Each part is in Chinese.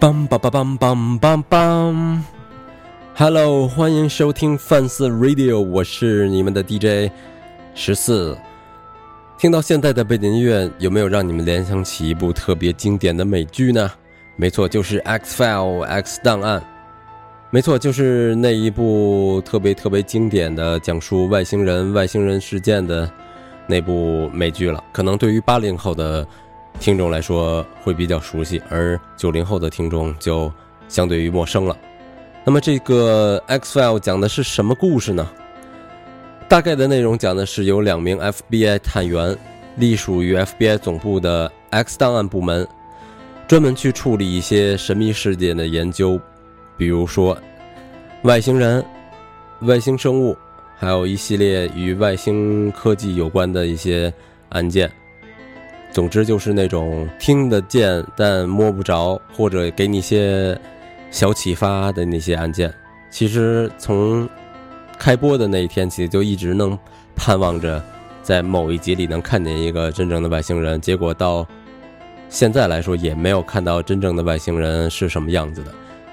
梆梆梆梆梆梆梆，Hello，欢迎收听范四 Radio，我是你们的 DJ 十四。听到现在的背景音乐，有没有让你们联想起一部特别经典的美剧呢？没错，就是《X File》X 档案。没错，就是那一部特别特别经典的讲述外星人、外星人事件的那部美剧了。可能对于八零后的。听众来说会比较熟悉，而九零后的听众就相对于陌生了。那么这个《X File》讲的是什么故事呢？大概的内容讲的是有两名 FBI 探员，隶属于 FBI 总部的 X 档案部门，专门去处理一些神秘事件的研究，比如说外星人、外星生物，还有一系列与外星科技有关的一些案件。总之就是那种听得见但摸不着，或者给你一些小启发的那些案件。其实从开播的那一天起，就一直能盼望着在某一集里能看见一个真正的外星人。结果到现在来说，也没有看到真正的外星人是什么样子的。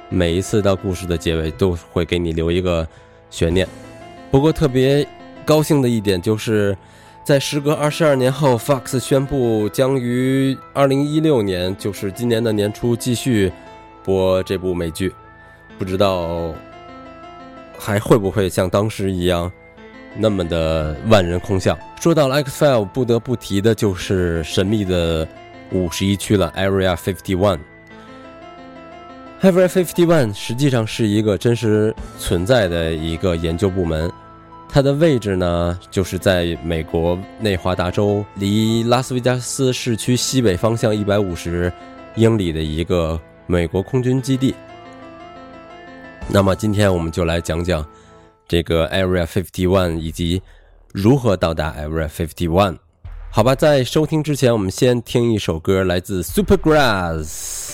每一次到故事的结尾，都会给你留一个悬念。不过特别高兴的一点就是。在时隔二十二年后，Fox 宣布将于二零一六年，就是今年的年初继续播这部美剧。不知道还会不会像当时一样那么的万人空巷。说到了 X File，不得不提的就是神秘的五十一区了，Area Fifty One。Area Fifty One 实际上是一个真实存在的一个研究部门。它的位置呢，就是在美国内华达州，离拉斯维加斯市区西北方向一百五十英里的一个美国空军基地。那么，今天我们就来讲讲这个 Area Fifty One 以及如何到达 Area Fifty One。好吧，在收听之前，我们先听一首歌，来自 Supergrass。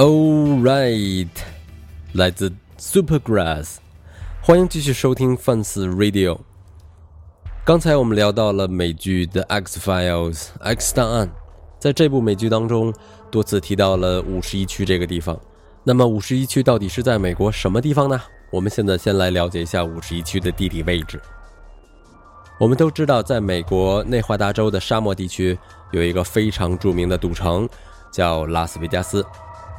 All right，来自 Supergrass，欢迎继续收听 Fans Radio。刚才我们聊到了美剧《The X Files》X 档案，在这部美剧当中多次提到了五十一区这个地方。那么五十一区到底是在美国什么地方呢？我们现在先来了解一下五十一区的地理位置。我们都知道，在美国内华达州的沙漠地区有一个非常著名的赌城，叫拉斯维加斯。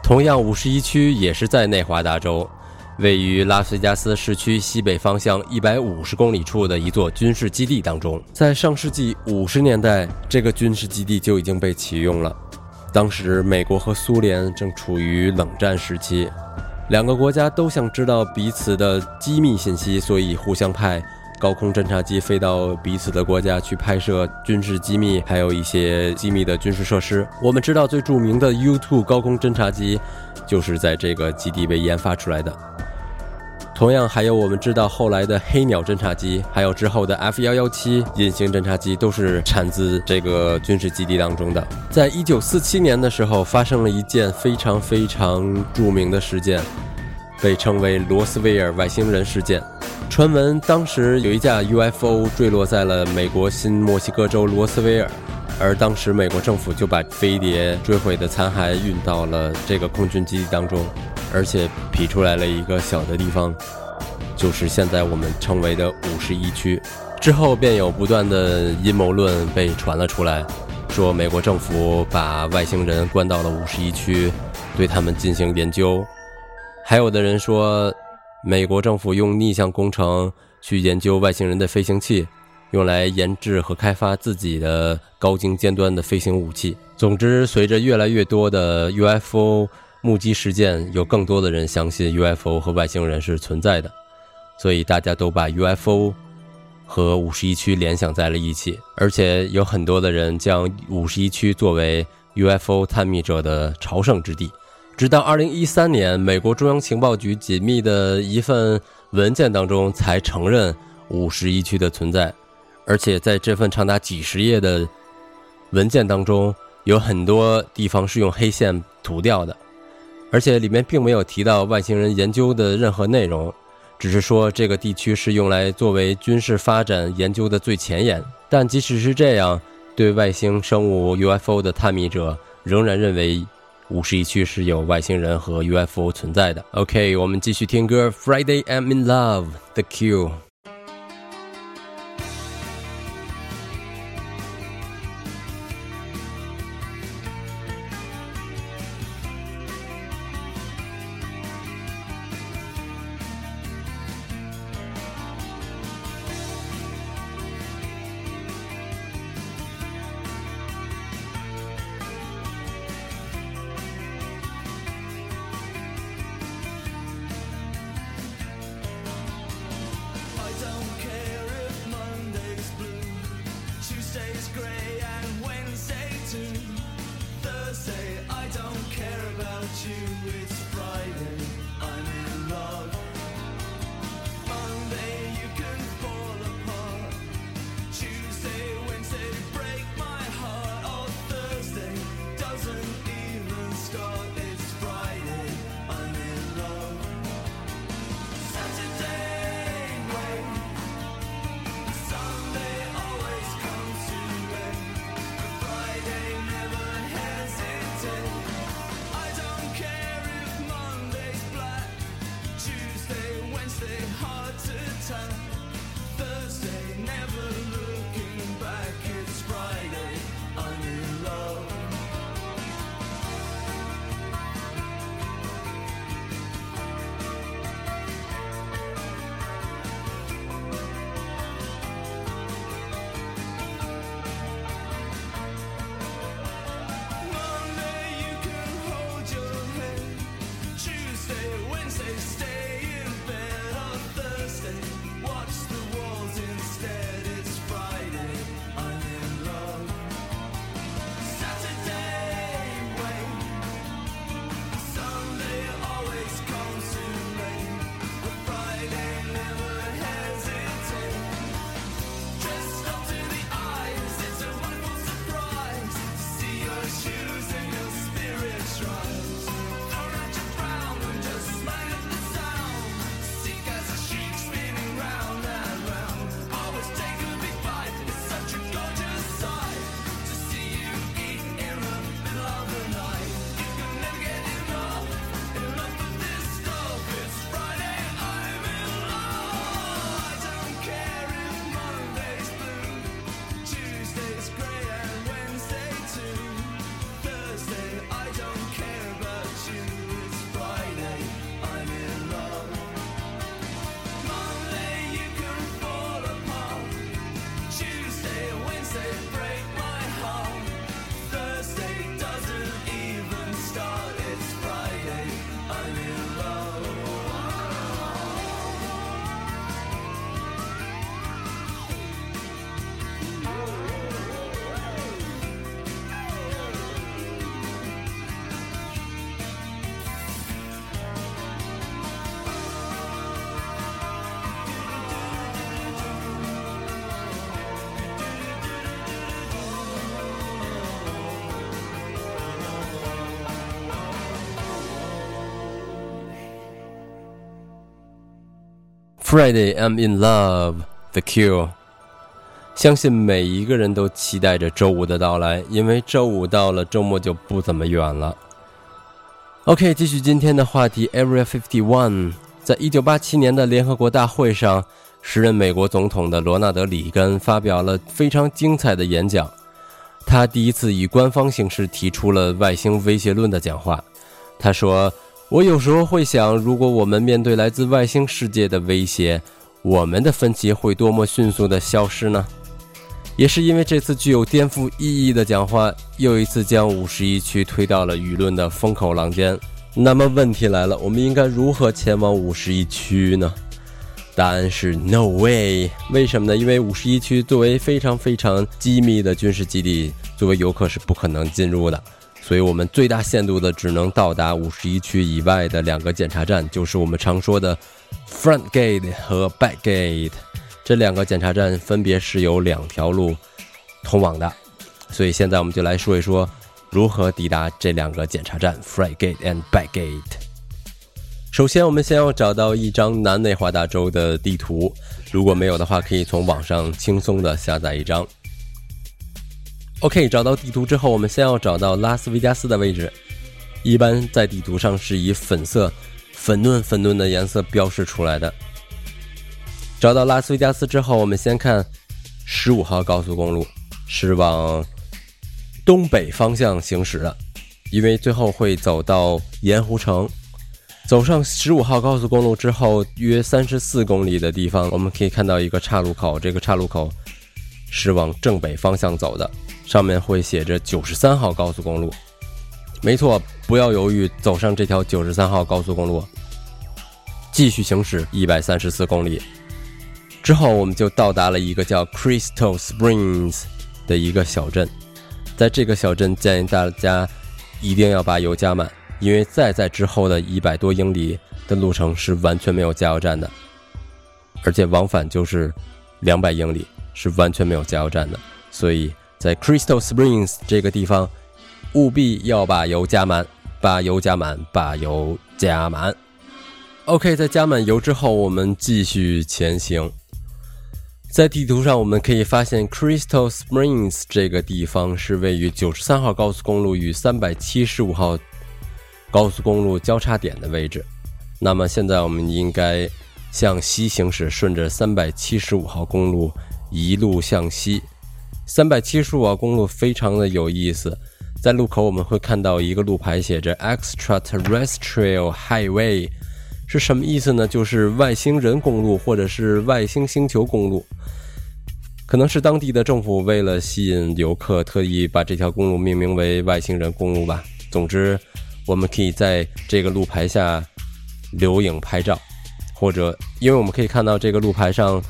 同样，五十一区也是在内华达州，位于拉斯维加斯市区西北方向一百五十公里处的一座军事基地当中。在上世纪五十年代，这个军事基地就已经被启用了。当时，美国和苏联正处于冷战时期，两个国家都想知道彼此的机密信息，所以互相派。高空侦察机飞到彼此的国家去拍摄军事机密，还有一些机密的军事设施。我们知道最著名的 U2 高空侦察机就是在这个基地被研发出来的。同样，还有我们知道后来的黑鸟侦察机，还有之后的 F117 隐形侦察机，都是产自这个军事基地当中的。在一九四七年的时候，发生了一件非常非常著名的事件，被称为罗斯威尔外星人事件。传闻当时有一架 UFO 坠落在了美国新墨西哥州罗斯威尔，而当时美国政府就把飞碟坠毁的残骸运到了这个空军基地当中，而且劈出来了一个小的地方，就是现在我们称为的五十一区。之后便有不断的阴谋论被传了出来，说美国政府把外星人关到了五十一区，对他们进行研究，还有的人说。美国政府用逆向工程去研究外星人的飞行器，用来研制和开发自己的高精尖端的飞行武器。总之，随着越来越多的 UFO 目击事件，有更多的人相信 UFO 和外星人是存在的，所以大家都把 UFO 和五十一区联想在了一起，而且有很多的人将五十一区作为 UFO 探秘者的朝圣之地。直到二零一三年，美国中央情报局紧密的一份文件当中才承认五十一区的存在，而且在这份长达几十页的文件当中，有很多地方是用黑线涂掉的，而且里面并没有提到外星人研究的任何内容，只是说这个地区是用来作为军事发展研究的最前沿。但即使是这样，对外星生物 UFO 的探秘者仍然认为。五十一区是有外星人和 UFO 存在的。OK，我们继续听歌，《Friday I'm in Love》，The Cure。Friday I'm in love, The Cure。相信每一个人都期待着周五的到来，因为周五到了，周末就不怎么远了。OK，继续今天的话题，Area Fifty One。在一九八七年的联合国大会上，时任美国总统的罗纳德·里根发表了非常精彩的演讲。他第一次以官方形式提出了外星威胁论的讲话。他说：“我有时候会想，如果我们面对来自外星世界的威胁，我们的分歧会多么迅速地消失呢？”也是因为这次具有颠覆意义的讲话，又一次将五十一区推到了舆论的风口浪尖。那么问题来了，我们应该如何前往五十一区呢？答案是 No way。为什么呢？因为五十一区作为非常非常机密的军事基地，作为游客是不可能进入的。所以我们最大限度的只能到达五十一区以外的两个检查站，就是我们常说的 Front Gate 和 Back Gate。这两个检查站分别是有两条路通往的。所以现在我们就来说一说。如何抵达这两个检查站，Front Gate and Back Gate？首先，我们先要找到一张南内华达州的地图。如果没有的话，可以从网上轻松的下载一张。OK，找到地图之后，我们先要找到拉斯维加斯的位置。一般在地图上是以粉色、粉嫩粉嫩的颜色标示出来的。找到拉斯维加斯之后，我们先看十五号高速公路，是往。东北方向行驶的，因为最后会走到盐湖城。走上十五号高速公路之后，约三十四公里的地方，我们可以看到一个岔路口。这个岔路口是往正北方向走的，上面会写着九十三号高速公路。没错，不要犹豫，走上这条九十三号高速公路，继续行驶一百三十四公里之后，我们就到达了一个叫 Crystal Springs 的一个小镇。在这个小镇，建议大家一定要把油加满，因为再在之后的一百多英里的路程是完全没有加油站的，而且往返就是两百英里是完全没有加油站的。所以在 Crystal Springs 这个地方，务必要把油加满，把油加满，把油加满。OK，在加满油之后，我们继续前行。在地图上，我们可以发现 Crystal Springs 这个地方是位于九十三号高速公路与三百七十五号高速公路交叉点的位置。那么现在我们应该向西行驶，顺着三百七十五号公路一路向西。三百七十五号公路非常的有意思，在路口我们会看到一个路牌，写着 Extraterrestrial Highway。是什么意思呢？就是外星人公路，或者是外星星球公路，可能是当地的政府为了吸引游客，特意把这条公路命名为外星人公路吧。总之，我们可以在这个路牌下留影拍照，或者因为我们可以看到这个路牌上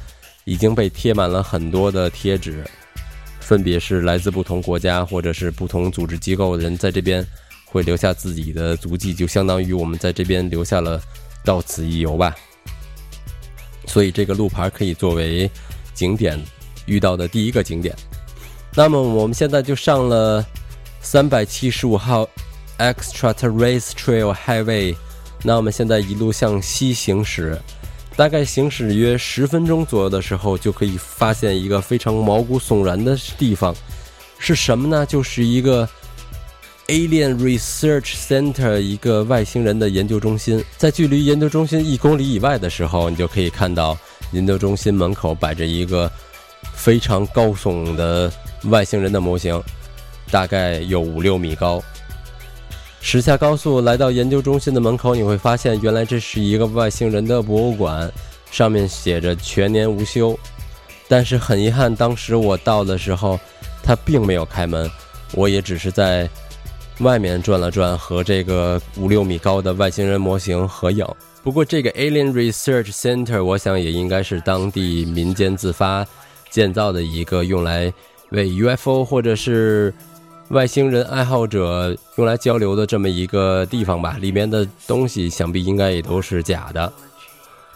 已经被贴满了很多的贴纸，分别是来自不同国家或者是不同组织机构的人在这边会留下自己的足迹，就相当于我们在这边留下了。到此一游吧，所以这个路牌可以作为景点遇到的第一个景点。那么我们现在就上了三百七十五号 Extraterrestrial Highway，那我们现在一路向西行驶，大概行驶约十分钟左右的时候，就可以发现一个非常毛骨悚然的地方，是什么呢？就是一个。Alien Research Center 一个外星人的研究中心，在距离研究中心一公里以外的时候，你就可以看到研究中心门口摆着一个非常高耸的外星人的模型，大概有五六米高。驶下高速来到研究中心的门口，你会发现原来这是一个外星人的博物馆，上面写着全年无休。但是很遗憾，当时我到的时候，它并没有开门，我也只是在。外面转了转，和这个五六米高的外星人模型合影。不过，这个 Alien Research Center，我想也应该是当地民间自发建造的一个用来为 UFO 或者是外星人爱好者用来交流的这么一个地方吧。里面的东西想必应该也都是假的。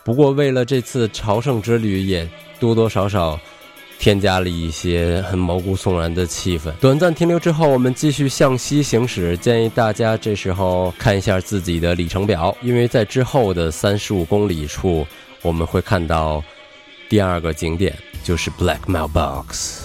不过，为了这次朝圣之旅，也多多少少。添加了一些很毛骨悚然的气氛。短暂停留之后，我们继续向西行驶。建议大家这时候看一下自己的里程表，因为在之后的三十五公里处，我们会看到第二个景点就是 Black Mailbox。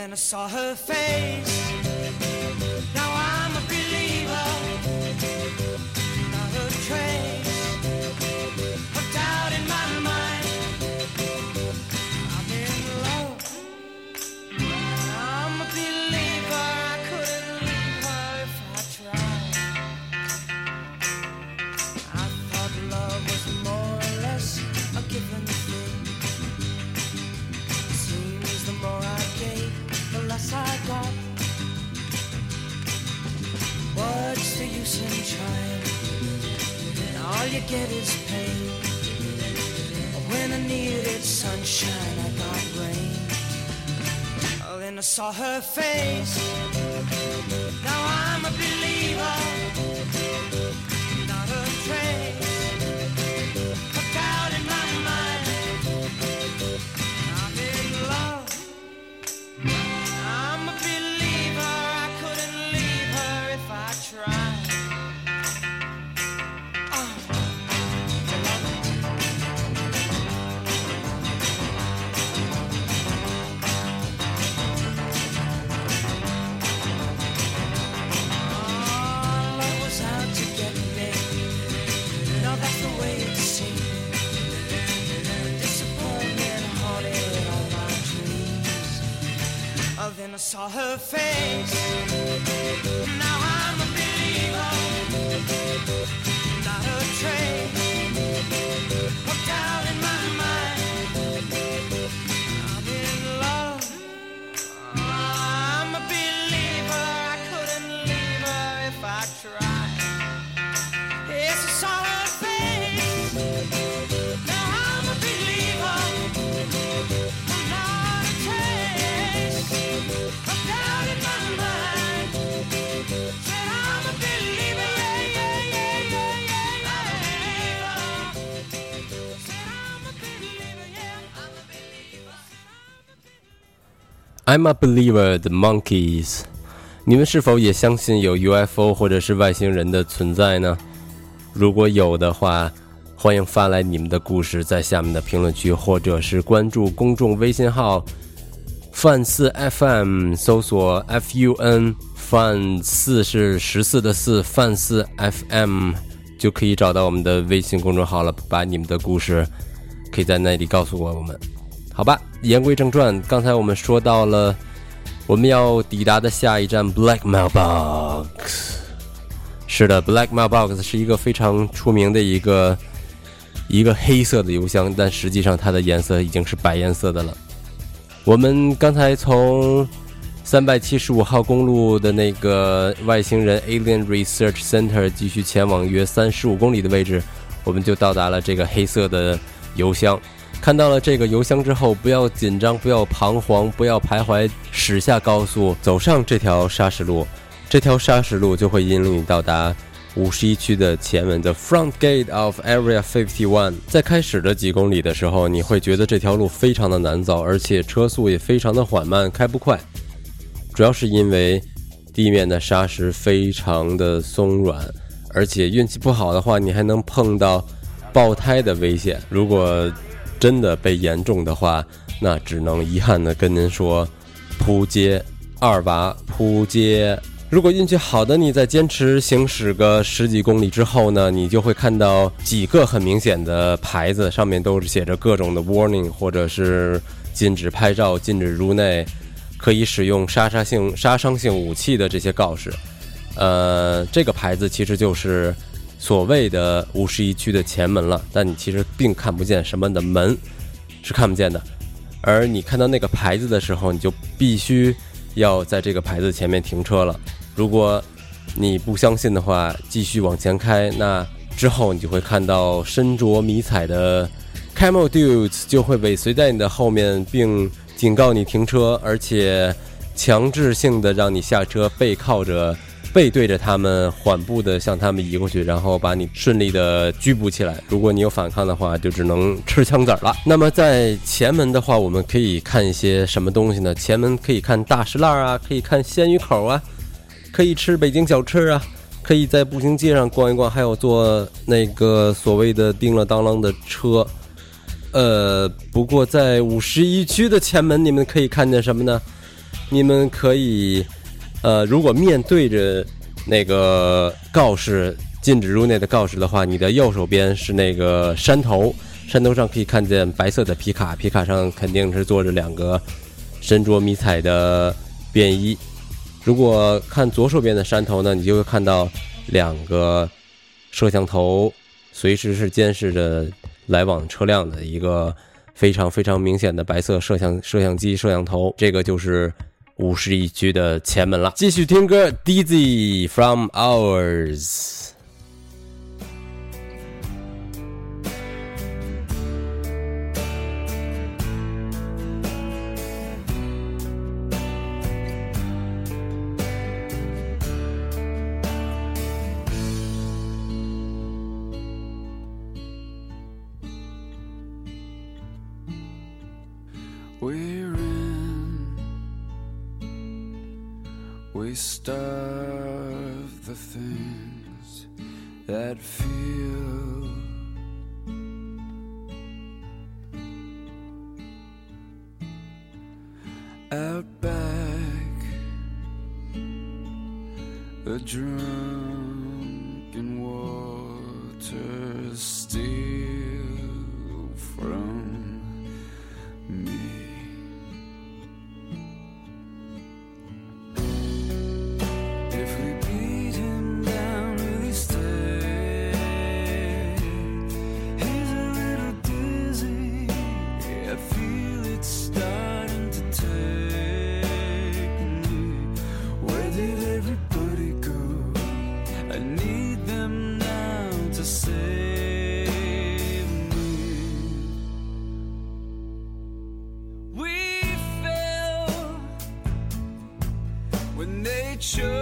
Then I saw her face. Saw her face. Saw her face. I'm a believer. The monkeys，你们是否也相信有 UFO 或者是外星人的存在呢？如果有的话，欢迎发来你们的故事，在下面的评论区，或者是关注公众微信号“范四 FM”，搜索 “FUN”，范四是十四的四，范四 FM 就可以找到我们的微信公众号了。把你们的故事可以在那里告诉我们。好吧，言归正传，刚才我们说到了我们要抵达的下一站 Black Mailbox。是的，Black Mailbox 是一个非常出名的一个一个黑色的邮箱，但实际上它的颜色已经是白颜色的了。我们刚才从三百七十五号公路的那个外星人 Alien Research Center 继续前往约三十五公里的位置，我们就到达了这个黑色的邮箱。看到了这个邮箱之后，不要紧张，不要彷徨，不要徘徊，驶下高速，走上这条砂石路，这条砂石路就会引领你到达五十一区的前门，the Front Gate of Area Fifty One。在开始的几公里的时候，你会觉得这条路非常的难走，而且车速也非常的缓慢，开不快。主要是因为地面的砂石非常的松软，而且运气不好的话，你还能碰到爆胎的危险。如果真的被严重的话，那只能遗憾的跟您说，扑街二娃扑街。如果运气好的，你在坚持行驶个十几公里之后呢，你就会看到几个很明显的牌子，上面都是写着各种的 warning，或者是禁止拍照、禁止入内、可以使用杀杀性杀伤性武器的这些告示。呃，这个牌子其实就是。所谓的五十一区的前门了，但你其实并看不见什么的门，是看不见的。而你看到那个牌子的时候，你就必须要在这个牌子前面停车了。如果你不相信的话，继续往前开，那之后你就会看到身着迷彩的 Camel Dudes 就会尾随在你的后面，并警告你停车，而且强制性的让你下车，背靠着。背对着他们，缓步的向他们移过去，然后把你顺利的拘捕起来。如果你有反抗的话，就只能吃枪子儿了。那么在前门的话，我们可以看一些什么东西呢？前门可以看大石烂啊，可以看鲜鱼口啊，可以吃北京小吃啊，可以在步行街上逛一逛，还有坐那个所谓的叮了当啷的车。呃，不过在五十一区的前门，你们可以看见什么呢？你们可以。呃，如果面对着那个告示禁止入内的告示的话，你的右手边是那个山头，山头上可以看见白色的皮卡，皮卡上肯定是坐着两个身着迷彩的便衣。如果看左手边的山头呢，你就会看到两个摄像头，随时是监视着来往车辆的一个非常非常明显的白色摄像摄像机摄像头，这个就是。五十一区的前门了，继续听歌，Dizzy from Ours。should.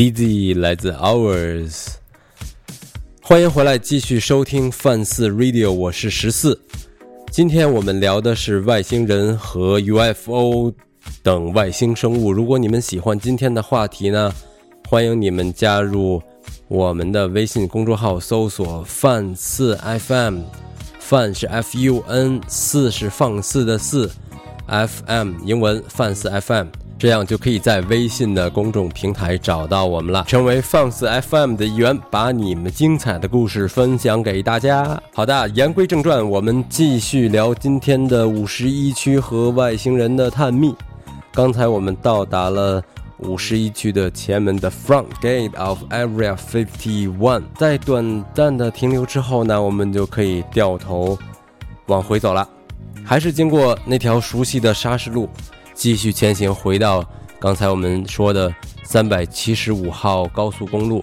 Dizzy 来自 Hours，欢迎回来继续收听范四 Radio，我是十四。今天我们聊的是外星人和 UFO 等外星生物。如果你们喜欢今天的话题呢，欢迎你们加入我们的微信公众号，搜索“范四 FM”，范是 F U N，四是放肆的四，FM 英文范四 FM。这样就可以在微信的公众平台找到我们了，成为放肆 FM 的一员，把你们精彩的故事分享给大家。好的，言归正传，我们继续聊今天的五十一区和外星人的探秘。刚才我们到达了五十一区的前门的 Front Gate of Area Fifty One，在短暂的停留之后呢，我们就可以掉头往回走了，还是经过那条熟悉的沙石路。继续前行，回到刚才我们说的三百七十五号高速公路。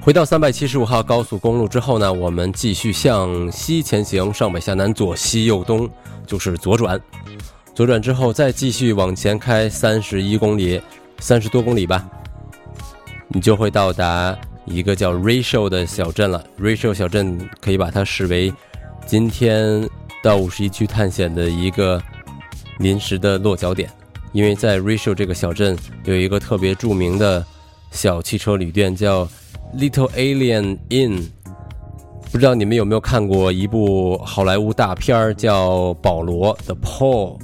回到三百七十五号高速公路之后呢，我们继续向西前行，上北下南，左西右东，就是左转。左转之后，再继续往前开三十一公里，三十多公里吧，你就会到达一个叫 Ratio 的小镇了。Ratio 小镇可以把它视为今天到五十一区探险的一个。临时的落脚点，因为在瑞秀这个小镇有一个特别著名的小汽车旅店，叫 Little Alien Inn。不知道你们有没有看过一部好莱坞大片儿，叫《保罗》The Paul，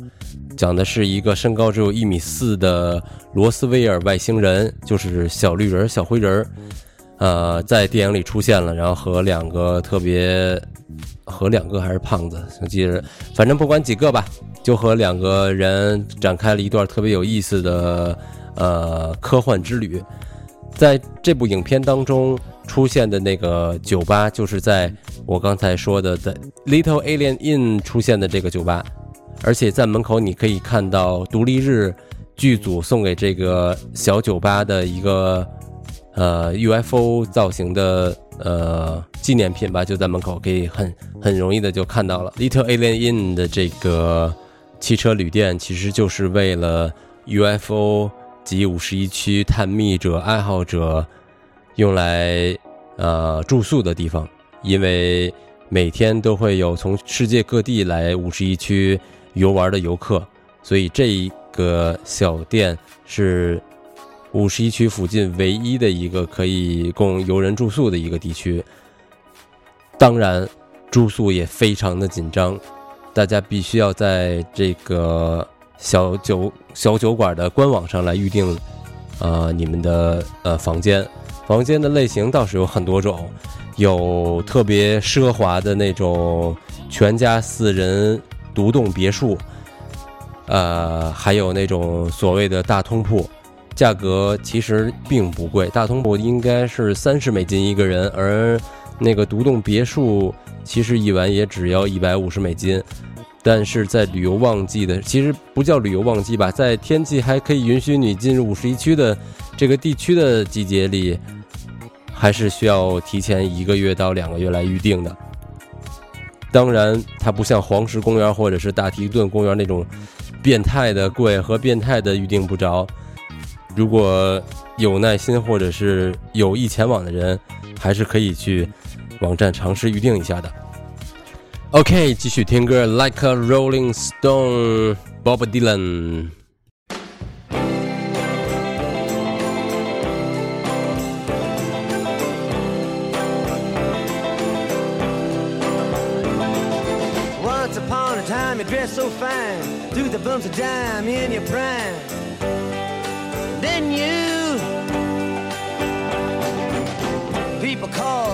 讲的是一个身高只有一米四的罗斯威尔外星人，就是小绿人、小灰人，呃，在电影里出现了，然后和两个特别。和两个还是胖子，我记着，反正不管几个吧，就和两个人展开了一段特别有意思的呃科幻之旅。在这部影片当中出现的那个酒吧，就是在我刚才说的在 Little Alien Inn 出现的这个酒吧，而且在门口你可以看到独立日剧组送给这个小酒吧的一个呃 UFO 造型的。呃，纪念品吧，就在门口，可以很很容易的就看到了。Little Alien Inn 的这个汽车旅店，其实就是为了 UFO 及五十一区探秘者爱好者用来呃住宿的地方，因为每天都会有从世界各地来五十一区游玩的游客，所以这一个小店是。五十一区附近唯一的一个可以供游人住宿的一个地区，当然住宿也非常的紧张，大家必须要在这个小酒小酒馆的官网上来预定，呃，你们的呃房间。房间的类型倒是有很多种，有特别奢华的那种全家四人独栋别墅，呃，还有那种所谓的大通铺。价格其实并不贵，大通铺应该是三十美金一个人，而那个独栋别墅其实一晚也只要一百五十美金。但是在旅游旺季的，其实不叫旅游旺季吧，在天气还可以允许你进入五十一区的这个地区的季节里，还是需要提前一个月到两个月来预定的。当然，它不像黄石公园或者是大提顿公园那种变态的贵和变态的预定不着。如果有耐心或者是有意前往的人，还是可以去网站尝试预定一下的。OK，继续听歌，Like a Rolling Stone，Bob Dylan。Once upon a time, you dressed so fine, threw the bumps of dime in your prime.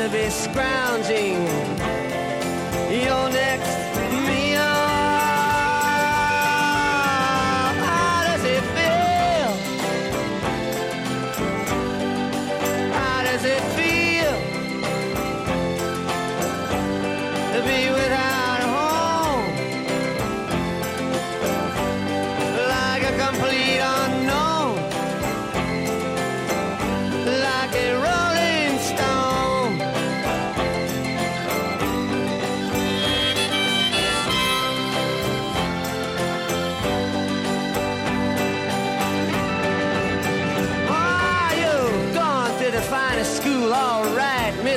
of his scrounging.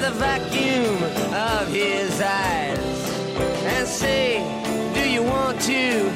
the vacuum of his eyes and say, Do you want to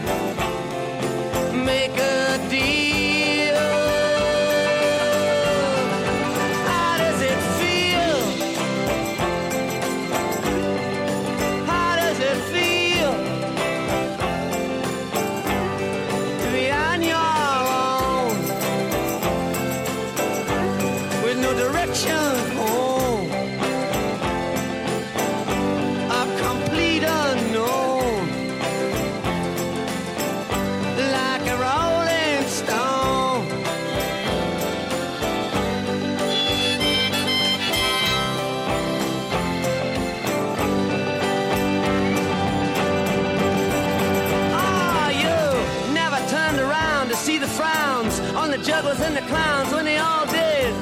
clowns when they all did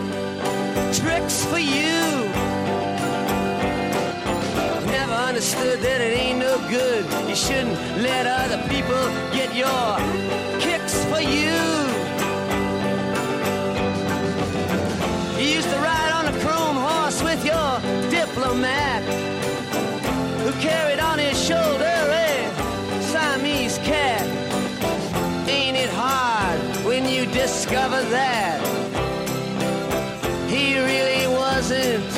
tricks for you. Never understood that it ain't no good. You shouldn't let other people get your kicks for you. You used to ride on a chrome horse with your diplomat that he really wasn't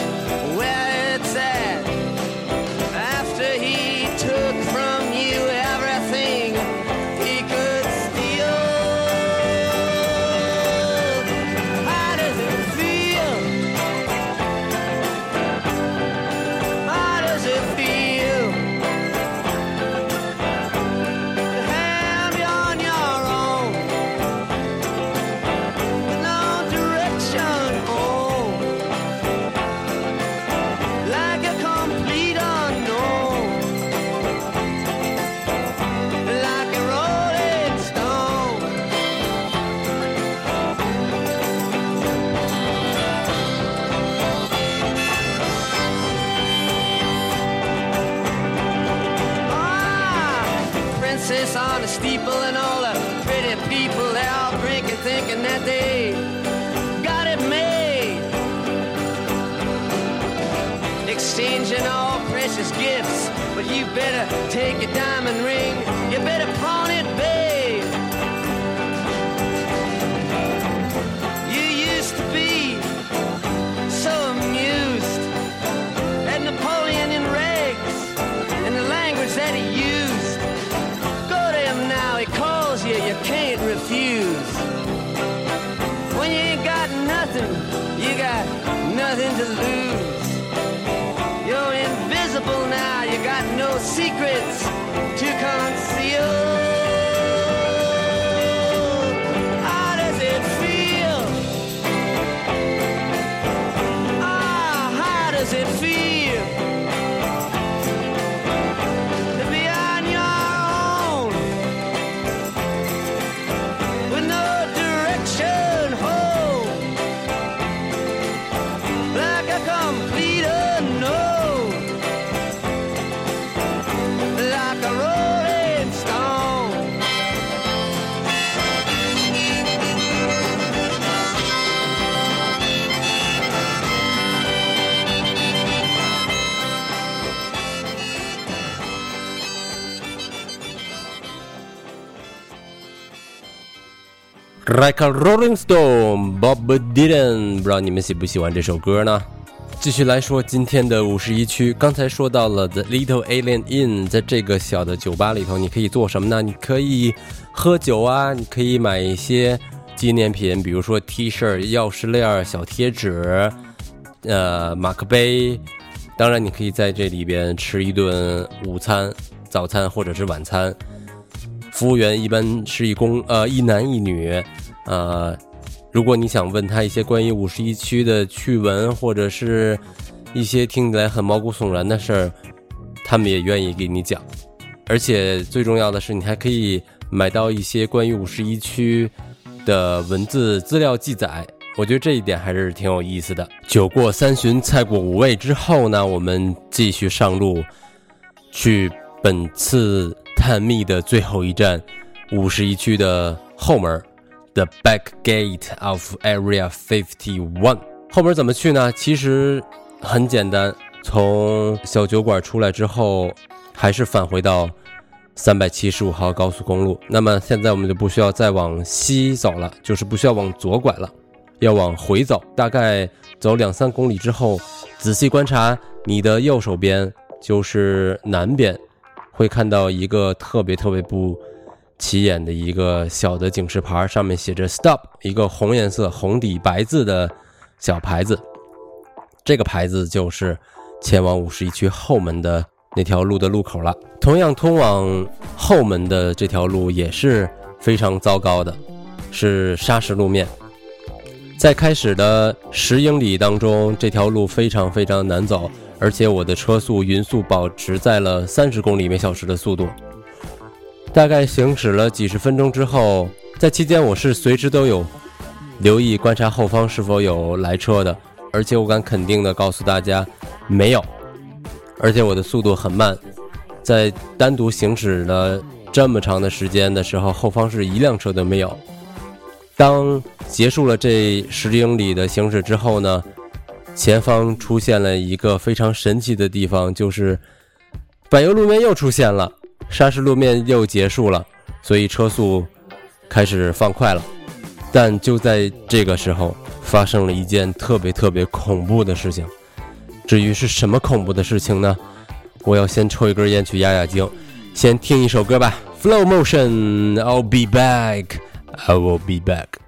better take your diamond ring. You better pawn it, babe. You used to be so amused at Napoleon in rags and the language that he Like a Rolling Stone, Bob Dylan，不知道你们喜不喜欢这首歌呢？继续来说今天的五十一区，刚才说到了 The Little Alien Inn，在这个小的酒吧里头，你可以做什么呢？你可以喝酒啊，你可以买一些纪念品，比如说 T 恤、钥匙链、小贴纸，呃，马克杯。当然，你可以在这里边吃一顿午餐、早餐或者是晚餐。服务员一般是一公呃一男一女，呃，如果你想问他一些关于五十一区的趣闻，或者是一些听起来很毛骨悚然的事儿，他们也愿意给你讲。而且最重要的是，你还可以买到一些关于五十一区的文字资料记载。我觉得这一点还是挺有意思的。酒过三巡，菜过五味之后呢，我们继续上路，去本次探秘的最后一站——五十一区的后门，The Back Gate of Area Fifty One。后门怎么去呢？其实很简单，从小酒馆出来之后，还是返回到三百七十五号高速公路。那么现在我们就不需要再往西走了，就是不需要往左拐了。要往回走，大概走两三公里之后，仔细观察你的右手边，就是南边，会看到一个特别特别不起眼的一个小的警示牌，上面写着 “Stop”，一个红颜色红底白字的小牌子。这个牌子就是前往五十一区后门的那条路的路口了。同样，通往后门的这条路也是非常糟糕的，是砂石路面。在开始的十英里当中，这条路非常非常难走，而且我的车速匀速保持在了三十公里每小时的速度。大概行驶了几十分钟之后，在期间我是随时都有留意观察后方是否有来车的，而且我敢肯定的告诉大家，没有。而且我的速度很慢，在单独行驶了这么长的时间的时候，后方是一辆车都没有。当结束了这十英里的行驶之后呢，前方出现了一个非常神奇的地方，就是柏油路面又出现了，砂石路面又结束了，所以车速开始放快了。但就在这个时候，发生了一件特别特别恐怖的事情。至于是什么恐怖的事情呢？我要先抽一根烟去压压惊，先听一首歌吧，《Flow Motion》，I'll be back。I will be back.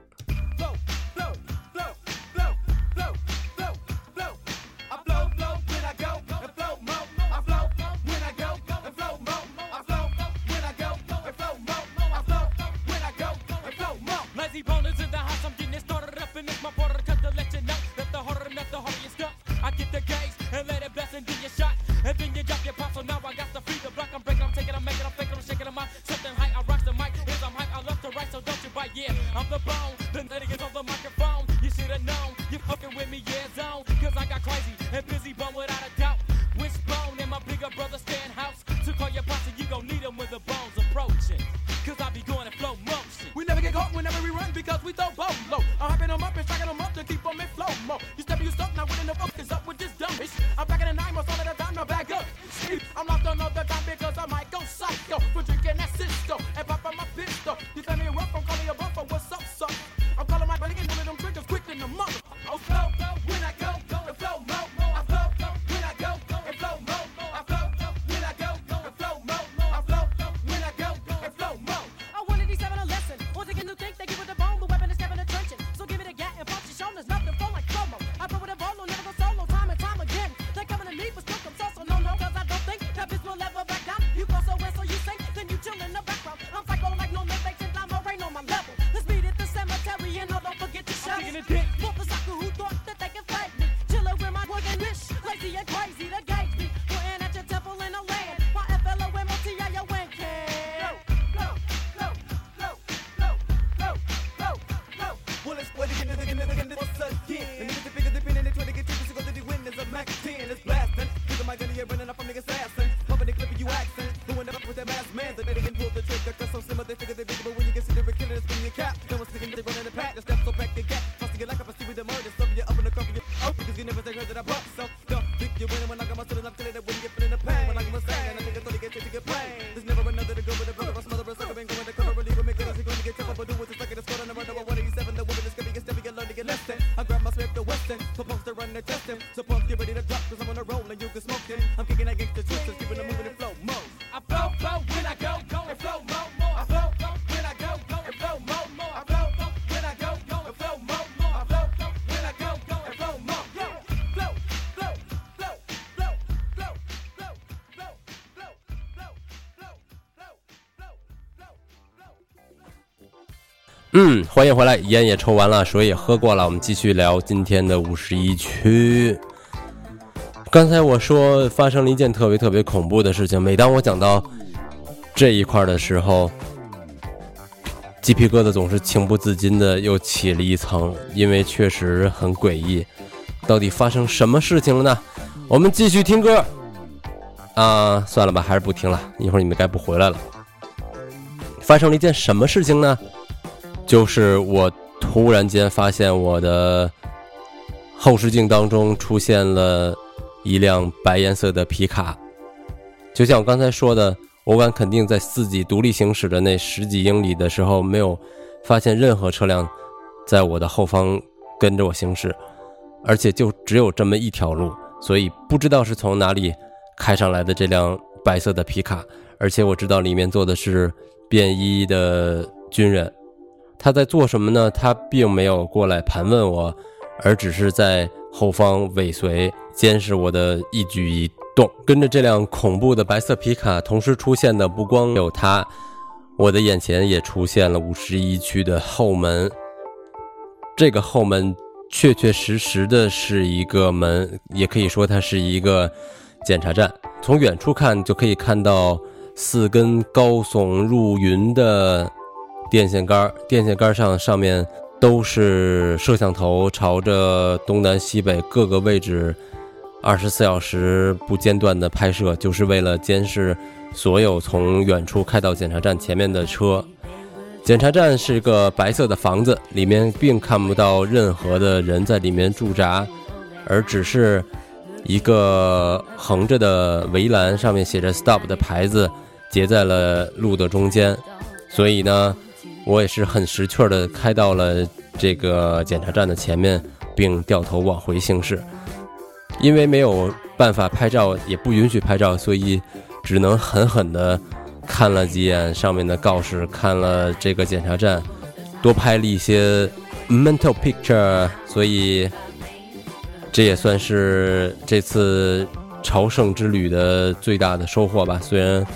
when they test him. Support 嗯，欢迎回来，烟也抽完了，水也喝过了，我们继续聊今天的五十一区。刚才我说发生了一件特别特别恐怖的事情，每当我讲到这一块的时候，鸡皮疙瘩总是情不自禁的又起了一层，因为确实很诡异。到底发生什么事情了呢？我们继续听歌。啊，算了吧，还是不听了，一会儿你们该不回来了。发生了一件什么事情呢？就是我突然间发现我的后视镜当中出现了一辆白颜色的皮卡，就像我刚才说的，我敢肯定，在自己独立行驶的那十几英里的时候，没有发现任何车辆在我的后方跟着我行驶，而且就只有这么一条路，所以不知道是从哪里开上来的这辆白色的皮卡，而且我知道里面坐的是便衣的军人。他在做什么呢？他并没有过来盘问我，而只是在后方尾随、监视我的一举一动。跟着这辆恐怖的白色皮卡同时出现的，不光有他，我的眼前也出现了五十一区的后门。这个后门确确实实的是一个门，也可以说它是一个检查站。从远处看，就可以看到四根高耸入云的。电线杆，电线杆上上面都是摄像头，朝着东南西北各个位置，二十四小时不间断的拍摄，就是为了监视所有从远处开到检查站前面的车。检查站是个白色的房子，里面并看不到任何的人在里面驻扎，而只是一个横着的围栏，上面写着 “stop” 的牌子结在了路的中间，所以呢。我也是很识趣儿的开到了这个检查站的前面，并掉头往回行驶。因为没有办法拍照，也不允许拍照，所以只能狠狠的看了几眼上面的告示，看了这个检查站，多拍了一些 mental picture。所以这也算是这次朝圣之旅的最大的收获吧。虽然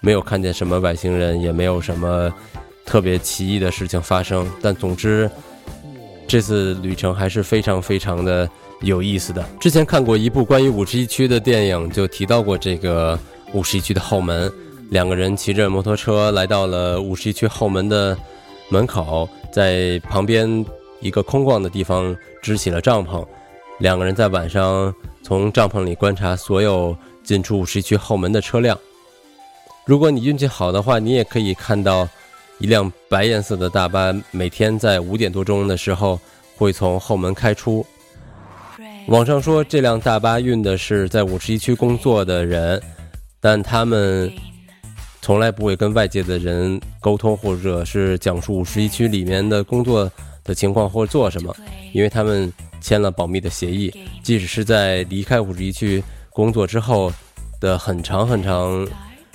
没有看见什么外星人，也没有什么。特别奇异的事情发生，但总之，这次旅程还是非常非常的有意思的。之前看过一部关于五十一区的电影，就提到过这个五十一区的后门。两个人骑着摩托车来到了五十一区后门的门口，在旁边一个空旷的地方支起了帐篷。两个人在晚上从帐篷里观察所有进出五十一区后门的车辆。如果你运气好的话，你也可以看到。一辆白颜色的大巴每天在五点多钟的时候会从后门开出。网上说这辆大巴运的是在五十一区工作的人，但他们从来不会跟外界的人沟通，或者是讲述五十一区里面的工作的情况或做什么，因为他们签了保密的协议。即使是在离开五十一区工作之后的很长很长。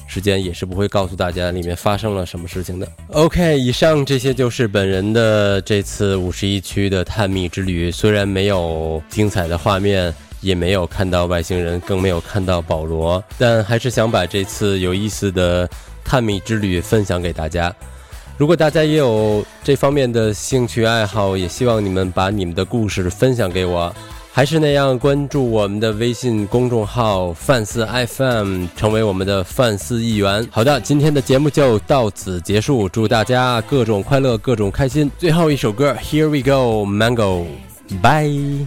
时间也是不会告诉大家里面发生了什么事情的。OK，以上这些就是本人的这次五十一区的探秘之旅。虽然没有精彩的画面，也没有看到外星人，更没有看到保罗，但还是想把这次有意思的探秘之旅分享给大家。如果大家也有这方面的兴趣爱好，也希望你们把你们的故事分享给我。还是那样，关注我们的微信公众号“范四 FM”，成为我们的范四一员。好的，今天的节目就到此结束，祝大家各种快乐，各种开心。最后一首歌，Here we go，Mango，Bye。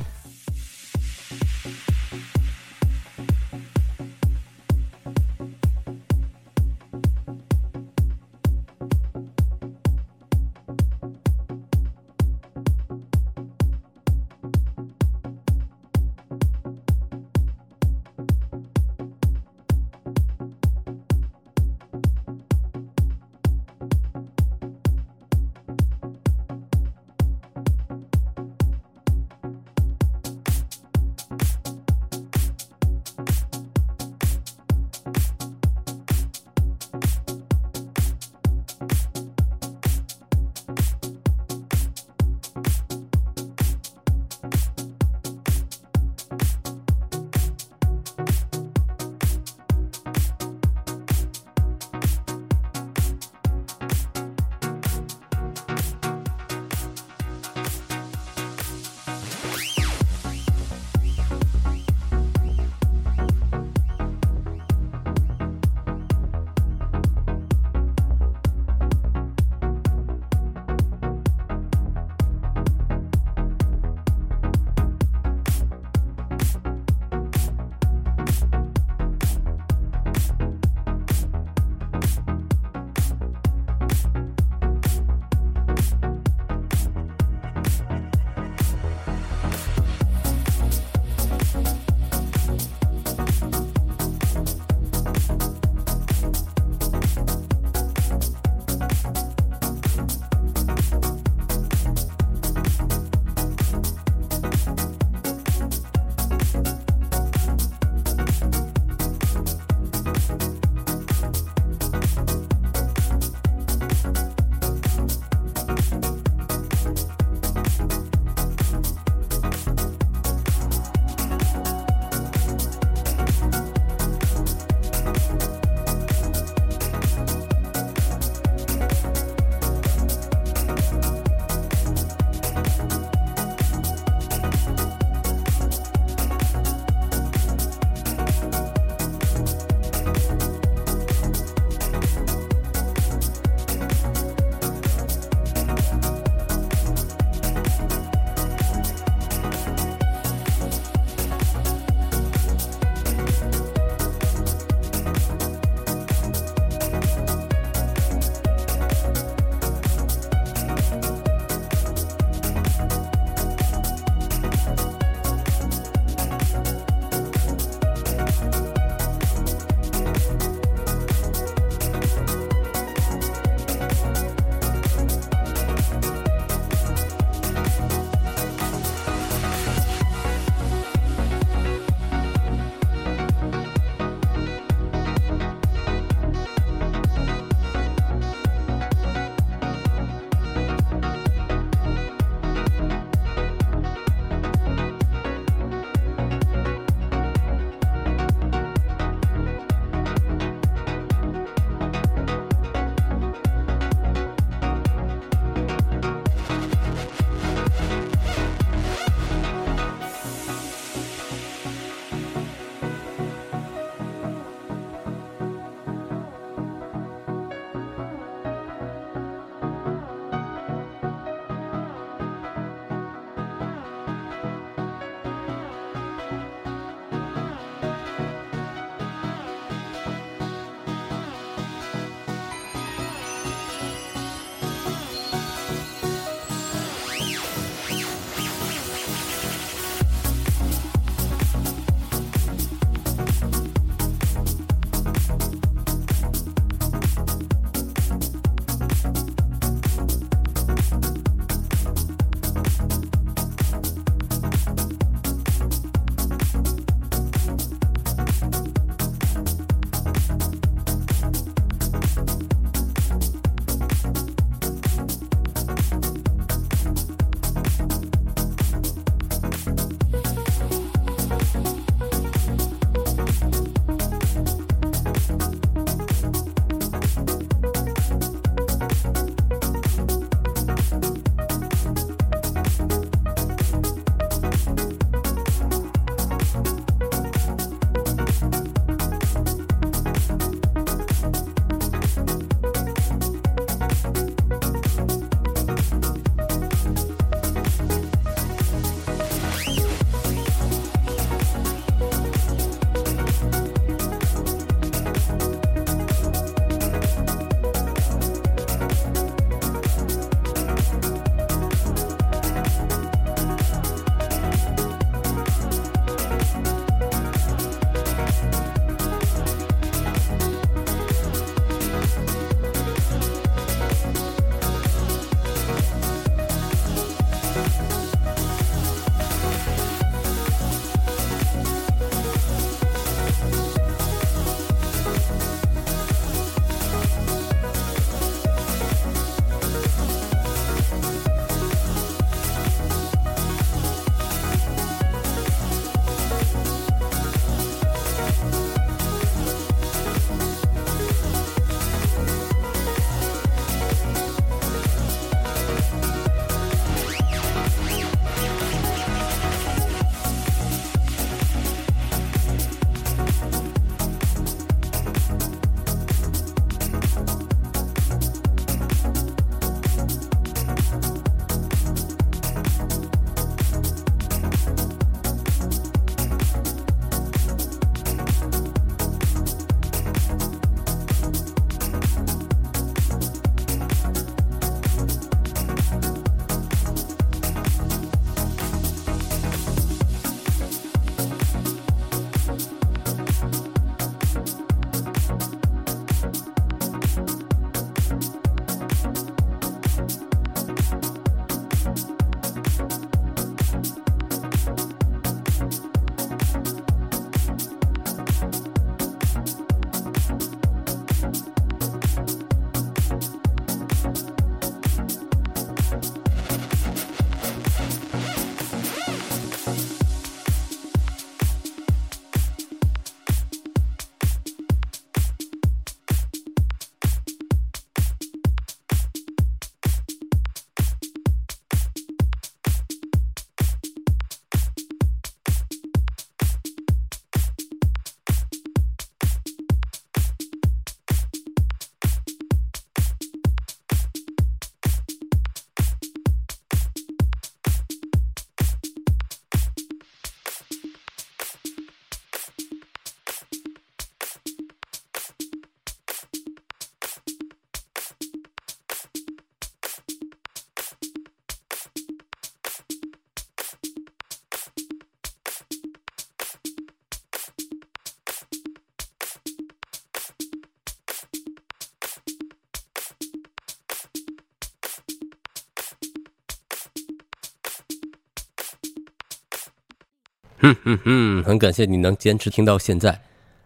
哼哼哼，很感谢你能坚持听到现在。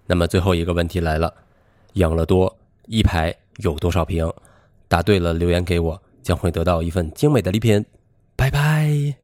那么最后一个问题来了，养乐多一排有多少瓶？答对了留言给我，将会得到一份精美的礼品。拜拜。